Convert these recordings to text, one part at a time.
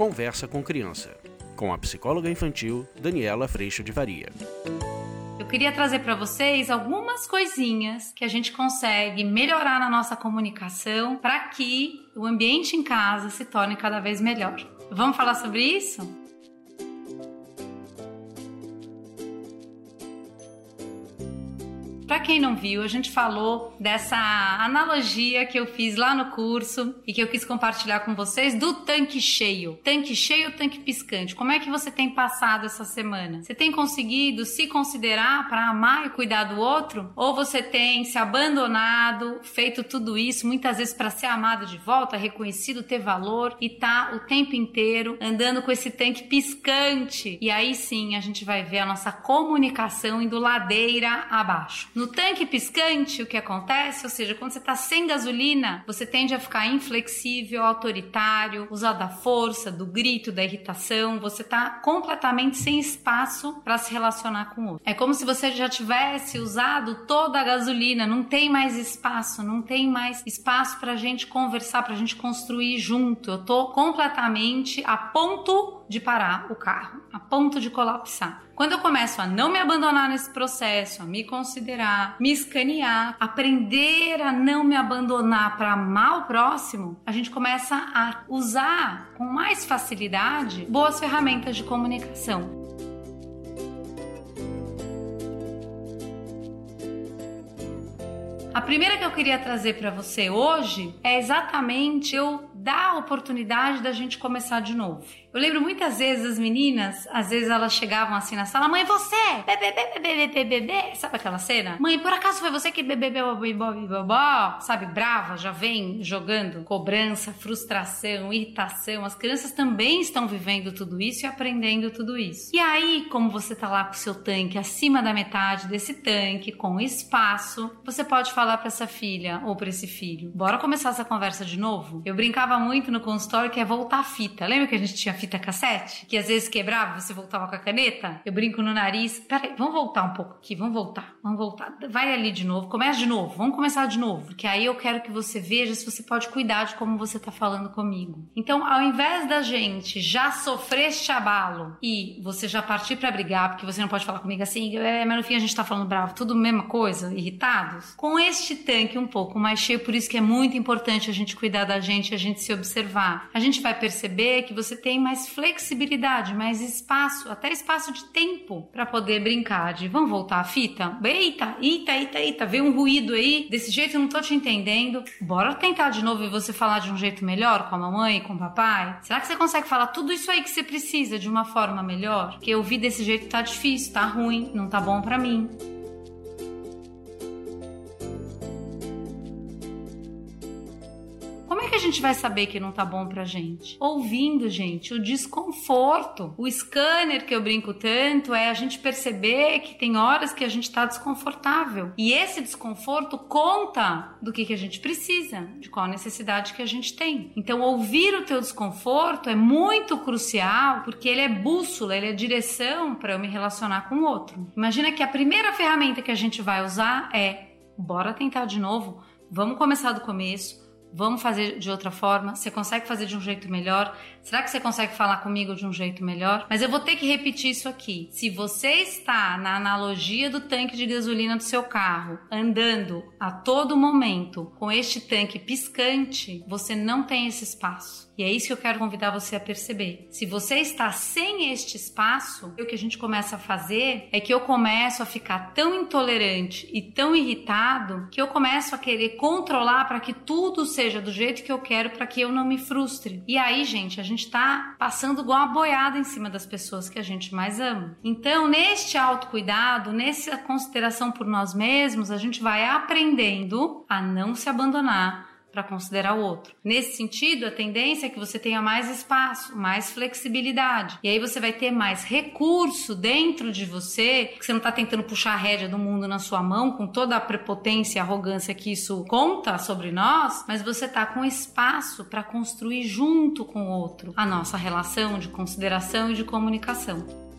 Conversa com Criança, com a psicóloga infantil Daniela Freixo de Varia. Eu queria trazer para vocês algumas coisinhas que a gente consegue melhorar na nossa comunicação para que o ambiente em casa se torne cada vez melhor. Vamos falar sobre isso? Para quem não viu, a gente falou dessa analogia que eu fiz lá no curso e que eu quis compartilhar com vocês do tanque cheio. Tanque cheio, tanque piscante. Como é que você tem passado essa semana? Você tem conseguido se considerar para amar e cuidar do outro? Ou você tem se abandonado, feito tudo isso muitas vezes para ser amado de volta, reconhecido, ter valor e tá o tempo inteiro andando com esse tanque piscante? E aí sim a gente vai ver a nossa comunicação indo ladeira abaixo. No tanque piscante, o que acontece? Ou seja, quando você está sem gasolina, você tende a ficar inflexível, autoritário, usar da força, do grito, da irritação. Você está completamente sem espaço para se relacionar com o outro. É como se você já tivesse usado toda a gasolina, não tem mais espaço, não tem mais espaço para a gente conversar, para a gente construir junto. Eu tô completamente a ponto de parar o carro, a ponto de colapsar. Quando eu começo a não me abandonar nesse processo, a me considerar, me escanear, aprender a não me abandonar para amar o próximo, a gente começa a usar com mais facilidade boas ferramentas de comunicação. A primeira que eu queria trazer para você hoje é exatamente eu dar a oportunidade da gente começar de novo. Eu lembro muitas vezes as meninas, às vezes elas chegavam assim na sala, mãe, você, bebê, bebê, bebê, bebê, sabe aquela cena? Mãe, por acaso foi você que bebê, bebê, bebê, bebê, sabe, brava, já vem jogando cobrança, frustração, irritação. As crianças também estão vivendo tudo isso e aprendendo tudo isso. E aí, como você tá lá com o seu tanque acima da metade desse tanque, com espaço, você pode falar para essa filha ou para esse filho: bora começar essa conversa de novo? Eu brincava muito no consultório que é voltar a fita. Lembra que a gente tinha fita cassete? Que às vezes quebrava, você voltava com a caneta? Eu brinco no nariz. Peraí, vamos voltar um pouco aqui, vamos voltar, vamos voltar. Vai ali de novo, começa de novo, vamos começar de novo. Porque aí eu quero que você veja se você pode cuidar de como você tá falando comigo. Então, ao invés da gente já sofrer este abalo e você já partir para brigar, porque você não pode falar comigo assim, é, mas no fim a gente tá falando bravo, tudo mesma coisa, irritados, com este tanque um pouco mais cheio, por isso que é muito importante a gente cuidar da gente, a gente se observar. A gente vai perceber que você tem mais flexibilidade, mais espaço, até espaço de tempo para poder brincar. De vamos voltar a fita? Eita, eita, eita, eita, veio um ruído aí, desse jeito eu não tô te entendendo. Bora tentar de novo e você falar de um jeito melhor com a mamãe, com o papai? Será que você consegue falar tudo isso aí que você precisa de uma forma melhor? Porque ouvir desse jeito tá difícil, tá ruim, não tá bom para mim. Gente vai saber que não tá bom pra gente? Ouvindo, gente, o desconforto. O scanner que eu brinco tanto é a gente perceber que tem horas que a gente tá desconfortável. E esse desconforto conta do que, que a gente precisa, de qual necessidade que a gente tem. Então, ouvir o teu desconforto é muito crucial porque ele é bússola, ele é direção para eu me relacionar com o outro. Imagina que a primeira ferramenta que a gente vai usar é bora tentar de novo, vamos começar do começo Vamos fazer de outra forma? Você consegue fazer de um jeito melhor? Será que você consegue falar comigo de um jeito melhor? Mas eu vou ter que repetir isso aqui. Se você está na analogia do tanque de gasolina do seu carro, andando a todo momento com este tanque piscante, você não tem esse espaço. E é isso que eu quero convidar você a perceber. Se você está sem este espaço, o que a gente começa a fazer é que eu começo a ficar tão intolerante e tão irritado que eu começo a querer controlar para que tudo seja do jeito que eu quero para que eu não me frustre. E aí, gente, a gente tá passando igual uma boiada em cima das pessoas que a gente mais ama. Então, neste autocuidado, nessa consideração por nós mesmos, a gente vai aprendendo a não se abandonar para considerar o outro. Nesse sentido, a tendência é que você tenha mais espaço, mais flexibilidade. E aí você vai ter mais recurso dentro de você, que você não está tentando puxar a rédea do mundo na sua mão com toda a prepotência e arrogância que isso conta sobre nós, mas você está com espaço para construir junto com o outro a nossa relação de consideração e de comunicação.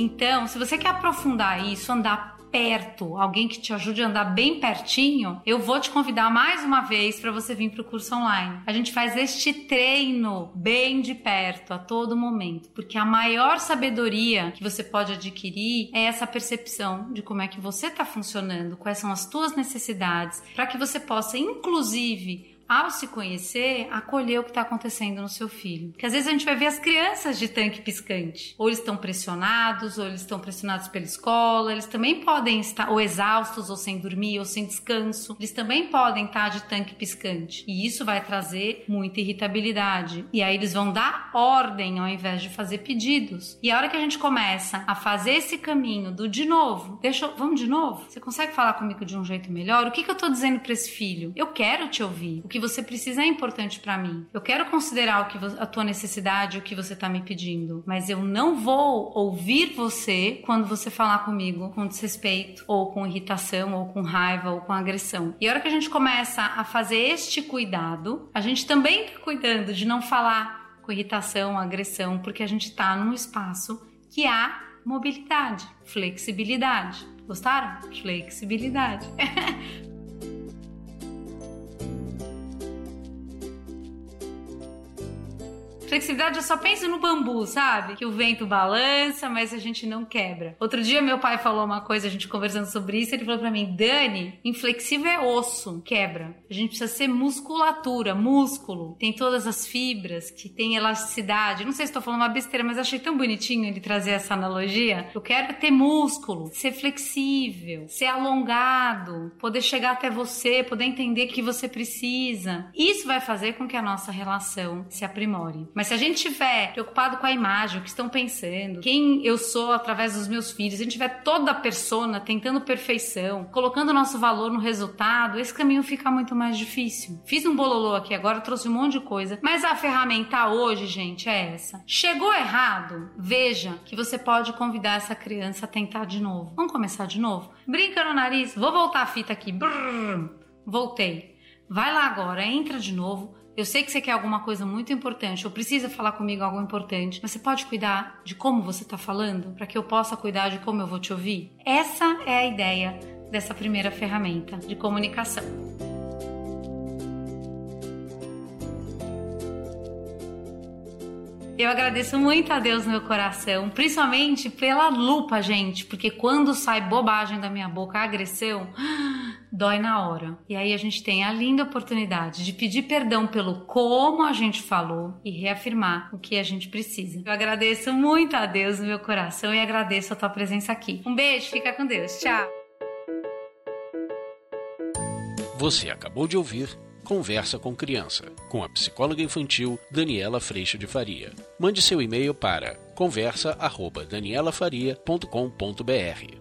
Então, se você quer aprofundar isso, andar perto, alguém que te ajude a andar bem pertinho, eu vou te convidar mais uma vez para você vir para o curso online. A gente faz este treino bem de perto, a todo momento, porque a maior sabedoria que você pode adquirir é essa percepção de como é que você está funcionando, quais são as tuas necessidades, para que você possa, inclusive, ao se conhecer, acolher o que está acontecendo no seu filho. Porque às vezes a gente vai ver as crianças de tanque piscante. Ou eles estão pressionados, ou eles estão pressionados pela escola, eles também podem estar ou exaustos, ou sem dormir, ou sem descanso. Eles também podem estar de tanque piscante. E isso vai trazer muita irritabilidade. E aí eles vão dar ordem ao invés de fazer pedidos. E a hora que a gente começa a fazer esse caminho do de novo, deixa eu, vamos de novo? Você consegue falar comigo de um jeito melhor? O que, que eu estou dizendo para esse filho? Eu quero te ouvir. O que você precisa é importante para mim. Eu quero considerar o que a tua necessidade, o que você tá me pedindo, mas eu não vou ouvir você quando você falar comigo com desrespeito, ou com irritação, ou com raiva, ou com agressão. E a hora que a gente começa a fazer este cuidado, a gente também tá cuidando de não falar com irritação, agressão, porque a gente tá num espaço que há mobilidade, flexibilidade. Gostaram? Flexibilidade. Flexibilidade eu só penso no bambu, sabe? Que o vento balança, mas a gente não quebra. Outro dia meu pai falou uma coisa, a gente conversando sobre isso, ele falou para mim: "Dani, inflexível é osso, quebra. A gente precisa ser musculatura, músculo. Tem todas as fibras, que tem elasticidade. Não sei se estou falando uma besteira, mas achei tão bonitinho ele trazer essa analogia. Eu quero ter músculo, ser flexível, ser alongado, poder chegar até você, poder entender o que você precisa. Isso vai fazer com que a nossa relação se aprimore. Mas se a gente estiver preocupado com a imagem, o que estão pensando, quem eu sou através dos meus filhos, se a gente tiver toda a persona tentando perfeição, colocando nosso valor no resultado, esse caminho fica muito mais difícil. Fiz um bololô aqui agora, trouxe um monte de coisa, mas a ferramenta hoje, gente, é essa. Chegou errado? Veja que você pode convidar essa criança a tentar de novo. Vamos começar de novo? Brinca no nariz. Vou voltar a fita aqui. Brrr, voltei. Vai lá agora, entra de novo eu sei que você quer alguma coisa muito importante ou precisa falar comigo algo importante, mas você pode cuidar de como você está falando para que eu possa cuidar de como eu vou te ouvir? Essa é a ideia dessa primeira ferramenta de comunicação. Eu agradeço muito a Deus no meu coração, principalmente pela lupa, gente, porque quando sai bobagem da minha boca, agressão, dói na hora. E aí a gente tem a linda oportunidade de pedir perdão pelo como a gente falou e reafirmar o que a gente precisa. Eu agradeço muito a Deus no meu coração e agradeço a tua presença aqui. Um beijo, fica com Deus. Tchau. Você acabou de ouvir Conversa com Criança, com a psicóloga infantil Daniela Freixo de Faria. Mande seu e-mail para conversa@danielafaria.com.br.